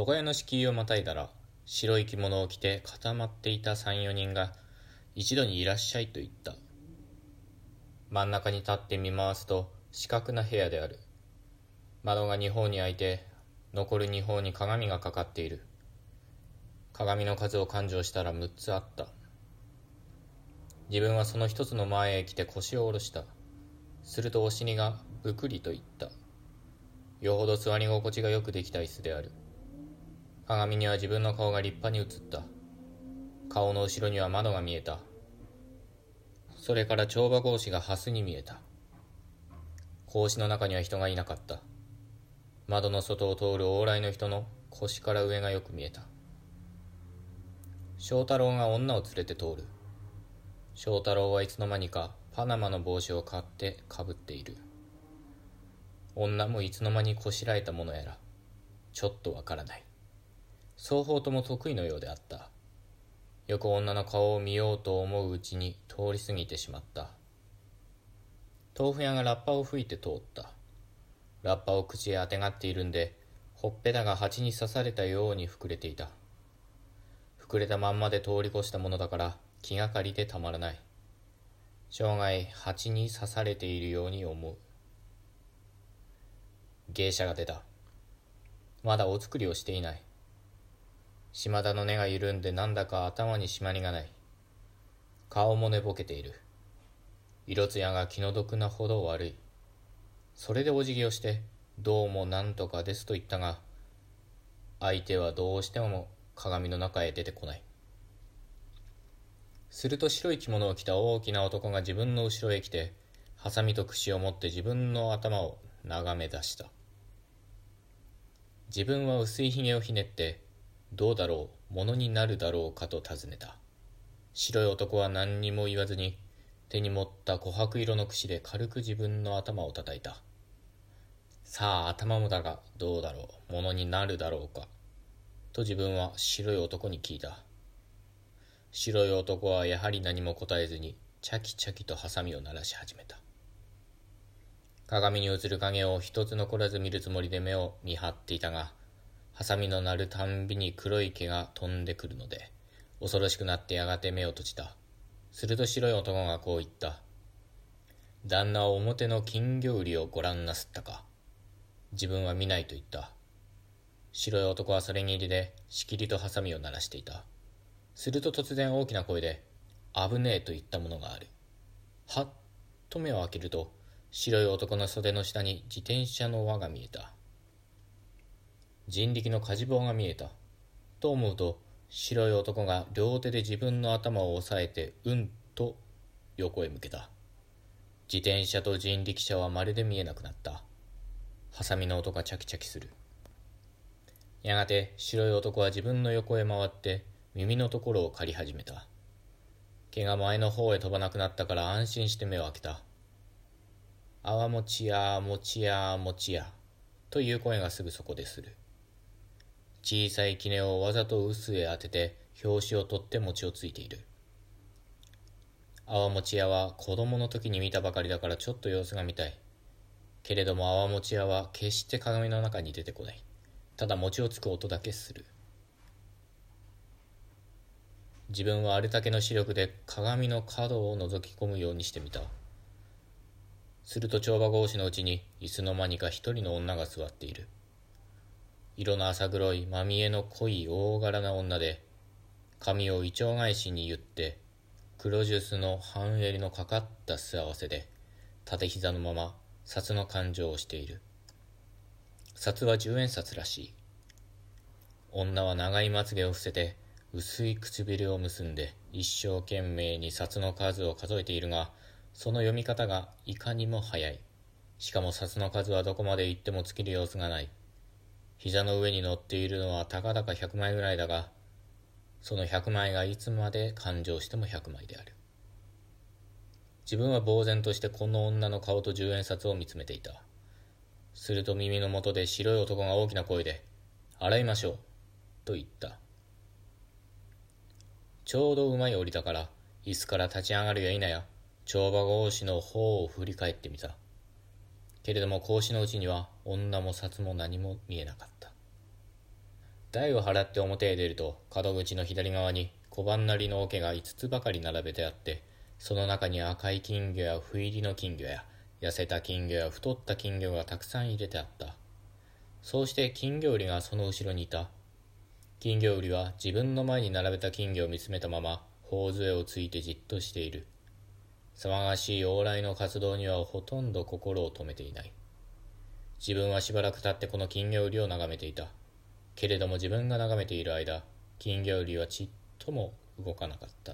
曽我屋の敷居をまたいだら白い着物を着て固まっていた34人が一度にいらっしゃいと言った。真ん中に立って見回すと四角な部屋である。窓が二方に開いて残る二方に鏡がかかっている。鏡の数を勘定したら6つあった。自分はその一つの前へ来て腰を下ろした。するとお尻がぶくりと言った。よほど座り心地がよくできた椅子である。鏡には自分の顔が立派に映った。顔の後ろには窓が見えた。それから帳場格子が蓮に見えた。格子の中には人がいなかった。窓の外を通る往来の人の腰から上がよく見えた。翔太郎が女を連れて通る。翔太郎はいつの間にかパナマの帽子を買ってかぶっている。女もいつの間にこしらえたものやらちょっとわからない。双方とも得意のようであった。よく女の顔を見ようと思ううちに通り過ぎてしまった。豆腐屋がラッパを吹いて通った。ラッパを口へあてがっているんでほっぺたが蜂に刺されたように膨れていた。膨れたまんまで通り越したものだから気がかりでたまらない。生涯蜂に刺されているように思う。芸者が出た。まだお作りをしていない。島田の根が緩んでなんだか頭に締まりがない。顔も寝ぼけている。色艶が気の毒なほど悪い。それでお辞儀をしてどうもなんとかですと言ったが相手はどうしても鏡の中へ出てこない。すると白い着物を着た大きな男が自分の後ろへ来てハサミと櫛を持って自分の頭を眺め出した。自分は薄いひげをひねってどうだろうものになるだろうかと尋ねた。白い男は何にも言わずに手に持った琥珀色の櫛で軽く自分の頭を叩いた。さあ頭もだがどうだろうものになるだろうかと自分は白い男に聞いた。白い男はやはり何も答えずにチャキチャキとハサミを鳴らし始めた。鏡に映る影を一つ残らず見るつもりで目を見張っていたがハサミの鳴るたんびに黒い毛が飛んでくるので、恐ろしくなってやがて目を閉じた。すると白い男がこう言った。旦那は表の金魚売りをご覧なすったか。自分は見ないと言った。白い男はそれに入りで、しきりとハサミを鳴らしていた。すると突然大きな声で、危ねえと言ったものがある。はっと目を開けると、白い男の袖の下に自転車の輪が見えた。人力の火事棒が見えた。と思うと、白い男が両手で自分の頭を押さえて、うんと横へ向けた。自転車と人力車はまるで見えなくなった。ハサミの音がチャキチャキする。やがて白い男は自分の横へ回って耳のところを借り始めた。毛が前の方へ飛ばなくなったから安心して目を開けた。あわもちやもちやもちやという声がすぐそこでする。小さい杵をわざと臼へ当てて拍子を取って餅をついている。泡餅屋は子供の時に見たばかりだからちょっと様子が見たい。けれども泡餅屋は決して鏡の中に出てこない。ただ餅をつく音だけする。自分はあれだけの視力で鏡の角を覗き込むようにしてみた。すると帳場格子のうちにいつの間にか一人の女が座っている。色の浅黒いまみえの濃い大柄な女で、髪をイチョウ返しに言って、黒ジュースの半襟のかかった素合わせで、縦膝のまま札の勘定をしている。札は十円札らしい。女は長いまつげを伏せて、薄い唇を結んで、一生懸命に札の数を数えているが、その読み方がいかにも早い。しかも札の数はどこまで行っても尽きる様子がない。膝の上に乗っているのはたかだか100枚ぐらいだが、その100枚がいつまで勘定しても100枚である。自分は呆然としてこの女の顔と十円札を見つめていた。すると耳の元で白い男が大きな声で、洗いましょう、と言った。ちょうど馬に降りたから、椅子から立ち上がるや否や、帳場格子の方を振り返ってみた。けれども格子のうちには女も札も何も見えなかった。台を払って表へ出ると角口の左側に小判なりの桶が5つばかり並べてあってその中に赤い金魚や不入りの金魚や痩せた金魚や太った金魚がたくさん入れてあった。そうして金魚売りがその後ろにいた。金魚売りは自分の前に並べた金魚を見つめたまま頬杖をついてじっとしている。騒がしい往来の活動にはほとんど心を止めていない。自分はしばらく経ってこの金魚売りを眺めていた。けれども自分が眺めている間金魚売りはちっとも動かなかった。